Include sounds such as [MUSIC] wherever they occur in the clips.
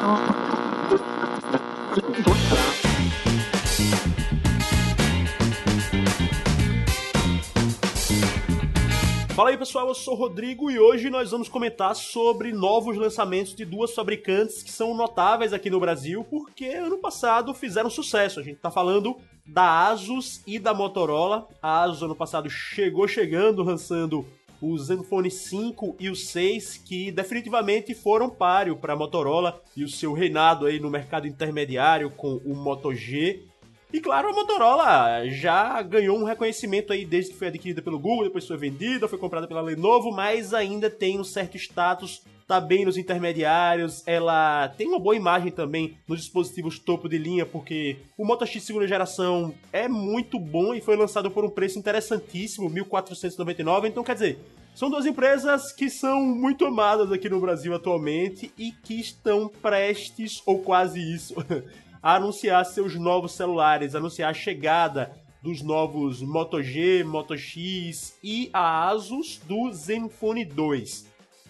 Fala aí pessoal, eu sou o Rodrigo e hoje nós vamos comentar sobre novos lançamentos de duas fabricantes que são notáveis aqui no Brasil porque ano passado fizeram sucesso. A gente tá falando da Asus e da Motorola. A Asus ano passado chegou chegando, lançando o Zenfone 5 e o 6, que definitivamente foram páreo para a Motorola e o seu reinado aí no mercado intermediário com o Moto G. E claro, a Motorola já ganhou um reconhecimento aí desde que foi adquirida pelo Google, depois foi vendida, foi comprada pela Lenovo, mas ainda tem um certo status, tá bem nos intermediários, ela tem uma boa imagem também nos dispositivos topo de linha, porque o Moto X segunda geração é muito bom e foi lançado por um preço interessantíssimo, 1499, então quer dizer, são duas empresas que são muito amadas aqui no Brasil atualmente e que estão prestes, ou quase isso, [LAUGHS] a anunciar seus novos celulares, anunciar a chegada dos novos Moto G, Moto X e a Asus do Zenfone 2.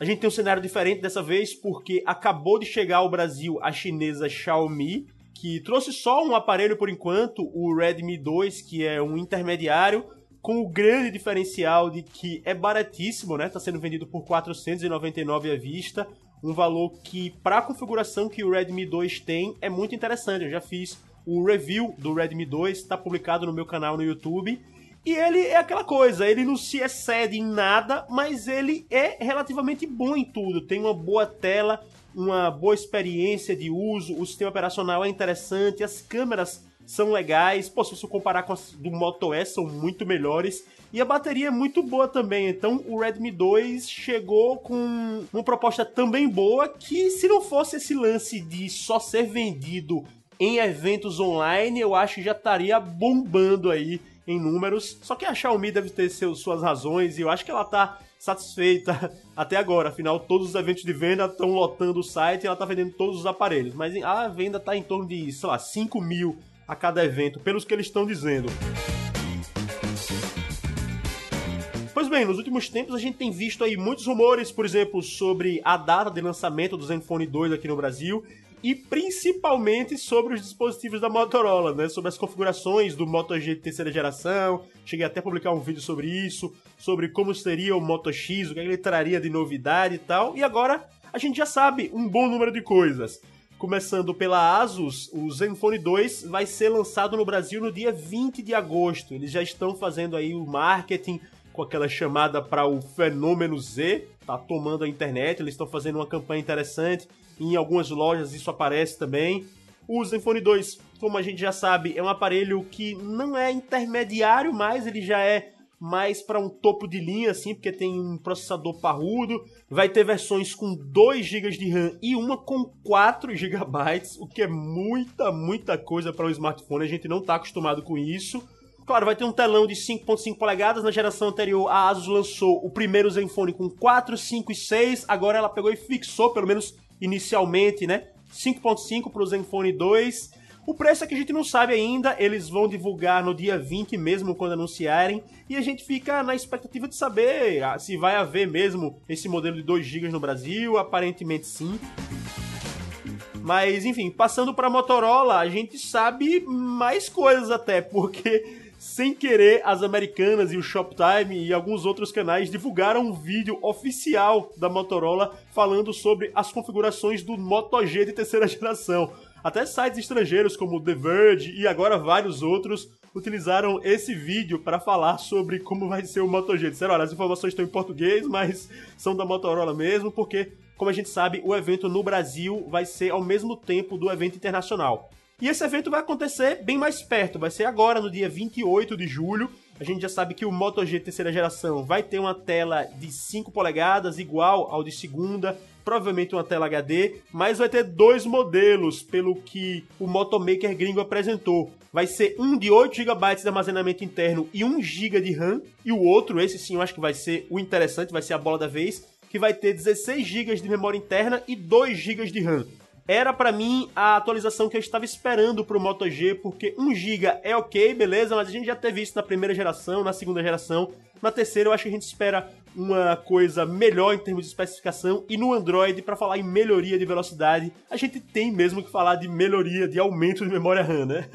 A gente tem um cenário diferente dessa vez porque acabou de chegar ao Brasil a chinesa Xiaomi, que trouxe só um aparelho por enquanto, o Redmi 2, que é um intermediário, com o grande diferencial de que é baratíssimo, né? Tá sendo vendido por 499 à vista, um valor que, para a configuração que o Redmi 2 tem, é muito interessante. Eu já fiz o review do Redmi 2, está publicado no meu canal no YouTube. E ele é aquela coisa, ele não se excede em nada, mas ele é relativamente bom em tudo. Tem uma boa tela, uma boa experiência de uso, o sistema operacional é interessante, as câmeras são legais. Pô, se você comparar com as do Moto S, são muito melhores. E a bateria é muito boa também. Então o Redmi 2 chegou com uma proposta também boa que se não fosse esse lance de só ser vendido em eventos online, eu acho que já estaria bombando aí em números. Só que a Xiaomi deve ter seus, suas razões e eu acho que ela tá satisfeita [LAUGHS] até agora. Afinal, todos os eventos de venda estão lotando o site e ela tá vendendo todos os aparelhos. Mas a venda tá em torno de, sei lá, 5 mil a cada evento, pelos que eles estão dizendo. Pois bem, nos últimos tempos a gente tem visto aí muitos rumores, por exemplo, sobre a data de lançamento do Zenfone 2 aqui no Brasil e principalmente sobre os dispositivos da Motorola, né? Sobre as configurações do Moto G de terceira geração. Cheguei até a publicar um vídeo sobre isso, sobre como seria o Moto X, o que ele traria de novidade e tal. E agora a gente já sabe um bom número de coisas. Começando pela Asus, o Zenfone 2 vai ser lançado no Brasil no dia 20 de agosto. Eles já estão fazendo aí o marketing com aquela chamada para o fenômeno Z, tá tomando a internet, eles estão fazendo uma campanha interessante, em algumas lojas isso aparece também. O Zenfone 2, como a gente já sabe, é um aparelho que não é intermediário mais, ele já é mais para um topo de linha, assim, porque tem um processador parrudo. Vai ter versões com 2 GB de RAM e uma com 4 GB, o que é muita, muita coisa para um smartphone. A gente não está acostumado com isso. Claro, vai ter um telão de 5.5 polegadas. Na geração anterior, a Asus lançou o primeiro Zenfone com 4, 5 e 6. Agora ela pegou e fixou, pelo menos inicialmente, né? 5.5 para o Zenfone 2. O preço é que a gente não sabe ainda, eles vão divulgar no dia 20 mesmo quando anunciarem, e a gente fica na expectativa de saber ah, se vai haver mesmo esse modelo de 2 GB no Brasil, aparentemente sim. Mas enfim, passando para Motorola, a gente sabe mais coisas até, porque sem querer, as americanas e o Shoptime e alguns outros canais divulgaram um vídeo oficial da Motorola falando sobre as configurações do Moto G de terceira geração. Até sites estrangeiros como The Verge e agora vários outros utilizaram esse vídeo para falar sobre como vai ser o Moto G. Disseram, olha, as informações estão em português, mas são da Motorola mesmo, porque, como a gente sabe, o evento no Brasil vai ser ao mesmo tempo do evento internacional. E esse evento vai acontecer bem mais perto, vai ser agora, no dia 28 de julho. A gente já sabe que o Moto G terceira geração vai ter uma tela de 5 polegadas, igual ao de segunda, provavelmente uma tela HD, mas vai ter dois modelos, pelo que o Motomaker gringo apresentou. Vai ser um de 8 GB de armazenamento interno e 1 GB de RAM, e o outro, esse sim eu acho que vai ser o interessante, vai ser a bola da vez, que vai ter 16 GB de memória interna e 2 GB de RAM era para mim a atualização que eu estava esperando pro Moto G, porque 1 GB é ok, beleza, mas a gente já teve isso na primeira geração, na segunda geração, na terceira eu acho que a gente espera uma coisa melhor em termos de especificação. E no Android, para falar em melhoria de velocidade, a gente tem mesmo que falar de melhoria, de aumento de memória RAM, né?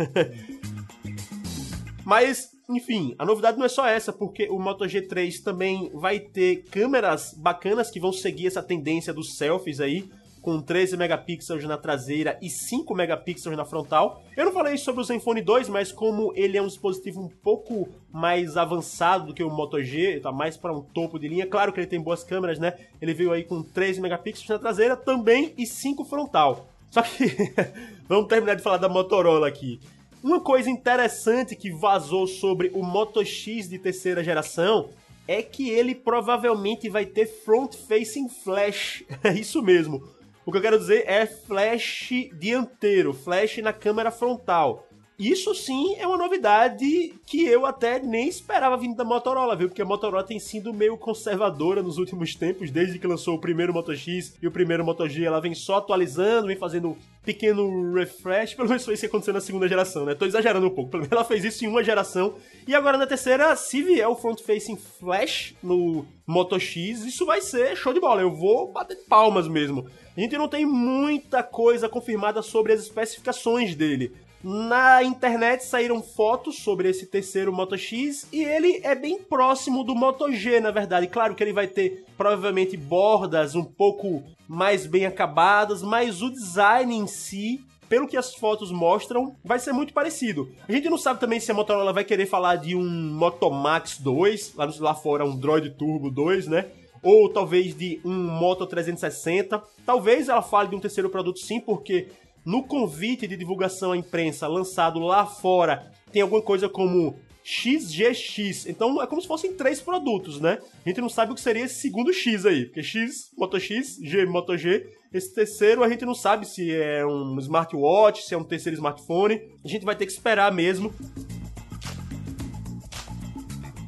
[LAUGHS] Mas, enfim, a novidade não é só essa, porque o Moto G3 também vai ter câmeras bacanas que vão seguir essa tendência dos selfies aí com 13 megapixels na traseira e 5 megapixels na frontal. Eu não falei sobre o Zenfone 2, mas como ele é um dispositivo um pouco mais avançado do que o Moto G, tá mais para um topo de linha. Claro que ele tem boas câmeras, né? Ele veio aí com 13 megapixels na traseira também e 5 frontal. Só que [LAUGHS] vamos terminar de falar da Motorola aqui. Uma coisa interessante que vazou sobre o Moto X de terceira geração é que ele provavelmente vai ter front facing flash. [LAUGHS] É isso mesmo. O que eu quero dizer é flash dianteiro, flash na câmera frontal. Isso sim é uma novidade que eu até nem esperava vindo da Motorola, viu? Porque a Motorola tem sido meio conservadora nos últimos tempos, desde que lançou o primeiro Moto X e o primeiro Moto G, ela vem só atualizando, vem fazendo um pequeno refresh, [LAUGHS] pelo menos foi isso que aconteceu na segunda geração, né? Tô exagerando um pouco, pelo menos ela fez isso em uma geração, e agora na terceira, se vier o front-facing flash no Moto X, isso vai ser show de bola, eu vou bater palmas mesmo. A gente não tem muita coisa confirmada sobre as especificações dele. Na internet saíram fotos sobre esse terceiro Moto X e ele é bem próximo do Moto G, na verdade. Claro que ele vai ter provavelmente bordas um pouco mais bem acabadas, mas o design em si pelo que as fotos mostram, vai ser muito parecido. A gente não sabe também se a Motorola vai querer falar de um Moto Max 2, lá, lá fora um Droid Turbo 2, né? ou talvez de um Moto 360. Talvez ela fale de um terceiro produto sim, porque no convite de divulgação à imprensa lançado lá fora tem alguma coisa como XGX. Então é como se fossem três produtos, né? A gente não sabe o que seria esse segundo X aí, porque X, Moto X, G, Moto G. Esse terceiro a gente não sabe se é um smartwatch, se é um terceiro smartphone. A gente vai ter que esperar mesmo.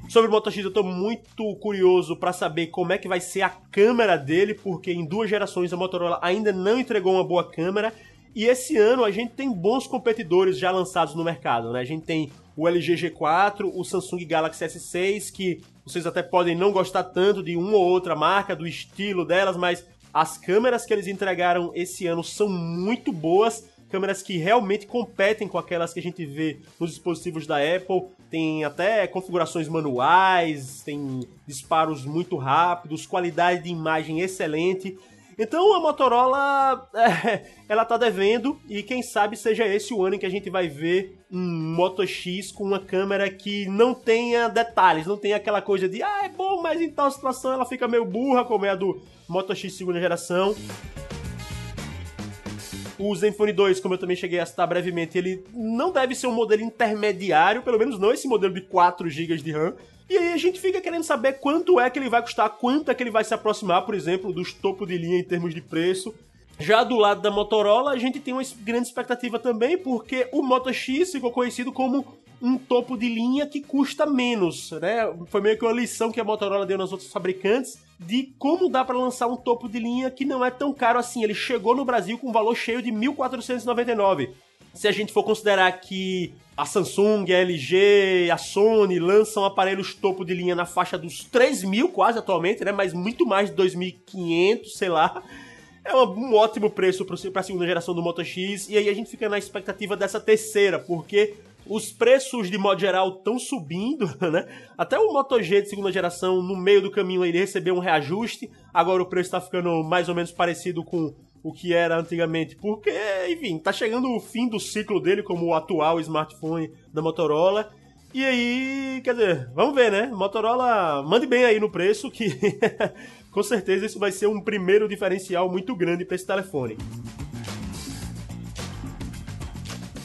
Sobre o Moto X eu tô muito curioso para saber como é que vai ser a câmera dele, porque em duas gerações a Motorola ainda não entregou uma boa câmera. E esse ano a gente tem bons competidores já lançados no mercado, né? A gente tem o LG G4, o Samsung Galaxy S6, que vocês até podem não gostar tanto de uma ou outra marca, do estilo delas, mas as câmeras que eles entregaram esse ano são muito boas câmeras que realmente competem com aquelas que a gente vê nos dispositivos da Apple. Tem até configurações manuais, tem disparos muito rápidos, qualidade de imagem excelente. Então a Motorola, [LAUGHS] é, ela tá devendo e quem sabe seja esse o ano em que a gente vai ver um Moto X com uma câmera que não tenha detalhes, não tenha aquela coisa de ah, é bom, mas em tal situação ela fica meio burra, como é a do Moto X segunda geração. O Zenfone 2, como eu também cheguei a citar brevemente, ele não deve ser um modelo intermediário, pelo menos não esse modelo de 4 GB de RAM. E aí a gente fica querendo saber quanto é que ele vai custar, quanto é que ele vai se aproximar, por exemplo, dos topo de linha em termos de preço. Já do lado da Motorola, a gente tem uma grande expectativa também, porque o Moto X ficou conhecido como um topo de linha que custa menos, né? Foi meio que uma lição que a Motorola deu nas outras fabricantes de como dá para lançar um topo de linha que não é tão caro assim. Ele chegou no Brasil com um valor cheio de 1.499. Se a gente for considerar que a Samsung, a LG, a Sony lançam aparelhos topo de linha na faixa dos 3 mil quase atualmente, né? Mas muito mais de 2.500, sei lá. É um ótimo preço para a segunda geração do Moto X. E aí a gente fica na expectativa dessa terceira, porque os preços de modo geral estão subindo, [LAUGHS] né? Até o Moto G de segunda geração, no meio do caminho, ele recebeu um reajuste. Agora o preço está ficando mais ou menos parecido com o que era antigamente, porque, enfim, tá chegando o fim do ciclo dele como o atual smartphone da Motorola. E aí, quer dizer, vamos ver, né? Motorola, mande bem aí no preço que [LAUGHS] com certeza isso vai ser um primeiro diferencial muito grande para esse telefone.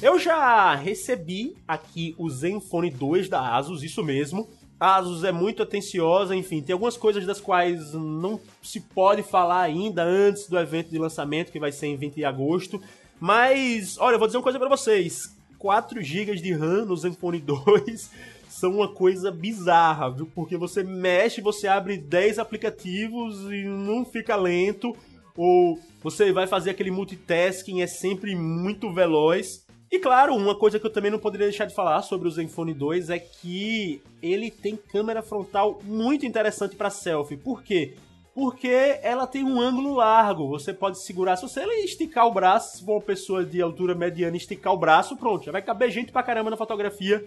Eu já recebi aqui o Zenfone 2 da Asus, isso mesmo. Asus é muito atenciosa, enfim, tem algumas coisas das quais não se pode falar ainda antes do evento de lançamento, que vai ser em 20 de agosto. Mas, olha, eu vou dizer uma coisa para vocês. 4 GB de RAM no Zenfone [LAUGHS] 2 são uma coisa bizarra, viu? Porque você mexe, você abre 10 aplicativos e não fica lento, ou você vai fazer aquele multitasking, é sempre muito veloz. E claro, uma coisa que eu também não poderia deixar de falar sobre o Zenfone 2 é que ele tem câmera frontal muito interessante para selfie. Por quê? Porque ela tem um ângulo largo. Você pode segurar, se você esticar o braço, se for uma pessoa de altura mediana esticar o braço, pronto, já vai caber gente pra caramba na fotografia.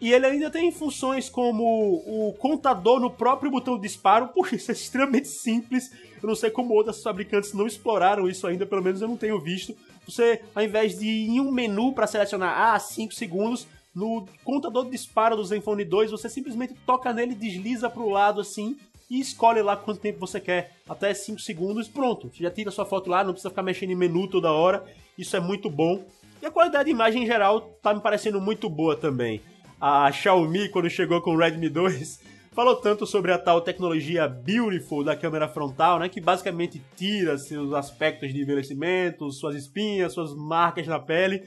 E ele ainda tem funções como o contador no próprio botão de disparo. [LAUGHS] Puxa, isso é extremamente simples. Eu não sei como outras fabricantes não exploraram isso ainda, pelo menos eu não tenho visto. Você, ao invés de ir em um menu para selecionar ah, 5 segundos, no contador de disparo do Zenfone 2, você simplesmente toca nele, desliza para o lado assim e escolhe lá quanto tempo você quer, até 5 segundos, pronto. Você já tira sua foto lá, não precisa ficar mexendo em menu toda hora. Isso é muito bom. E a qualidade de imagem em geral tá me parecendo muito boa também. A Xiaomi, quando chegou com o Redmi 2, falou tanto sobre a tal tecnologia Beautiful da câmera frontal, né, que basicamente tira seus aspectos de envelhecimento, suas espinhas, suas marcas na pele.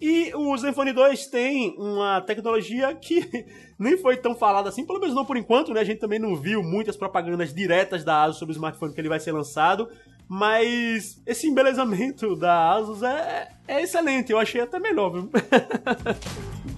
E o Zenfone 2 tem uma tecnologia que [LAUGHS] nem foi tão falada assim, pelo menos não por enquanto, né? A gente também não viu muitas propagandas diretas da ASUS sobre o smartphone que ele vai ser lançado, mas esse embelezamento da ASUS é, é excelente, eu achei até melhor, viu? [LAUGHS]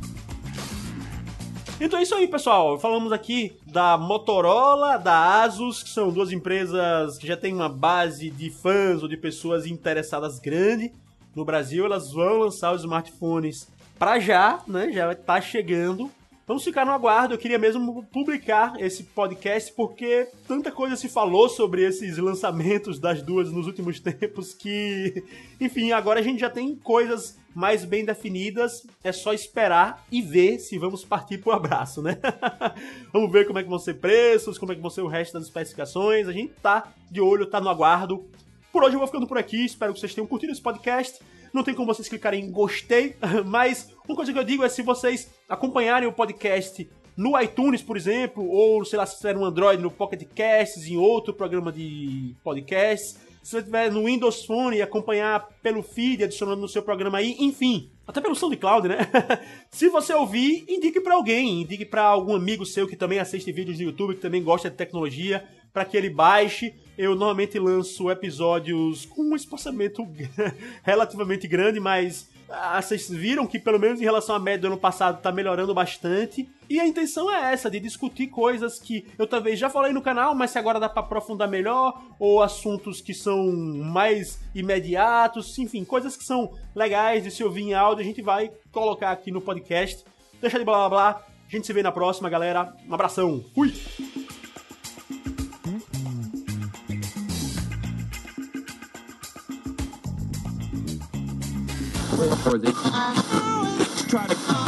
Então é isso aí, pessoal. Falamos aqui da Motorola, da Asus, que são duas empresas que já têm uma base de fãs ou de pessoas interessadas grande no Brasil. Elas vão lançar os smartphones para já, né? Já está chegando. Vamos ficar no aguardo. Eu queria mesmo publicar esse podcast porque tanta coisa se falou sobre esses lançamentos das duas nos últimos [LAUGHS] tempos que, enfim, agora a gente já tem coisas mais bem definidas. É só esperar e ver se vamos partir pro abraço, né? [LAUGHS] vamos ver como é que vão ser preços, como é que vão ser o resto das especificações. A gente tá de olho, tá no aguardo. Por hoje eu vou ficando por aqui. Espero que vocês tenham curtido esse podcast. Não tem como vocês clicarem em gostei, [LAUGHS] mas uma coisa que eu digo é se vocês acompanharem o podcast no iTunes, por exemplo, ou sei lá, se tiver no Android, no Pocket Casts, em outro programa de podcast. Se você tiver no Windows Phone e acompanhar pelo feed, adicionando no seu programa aí, enfim, até pelo SoundCloud, né? [LAUGHS] se você ouvir, indique para alguém, indique para algum amigo seu que também assiste vídeos no YouTube, que também gosta de tecnologia, para que ele baixe eu normalmente lanço episódios com um espaçamento [LAUGHS] relativamente grande, mas ah, vocês viram que pelo menos em relação à média do ano passado tá melhorando bastante. E a intenção é essa, de discutir coisas que eu talvez já falei no canal, mas se agora dá para aprofundar melhor, ou assuntos que são mais imediatos, enfim, coisas que são legais de se ouvir em áudio, a gente vai colocar aqui no podcast. Deixa de blá blá blá. A gente se vê na próxima, galera. Um abração. Fui! Or they try to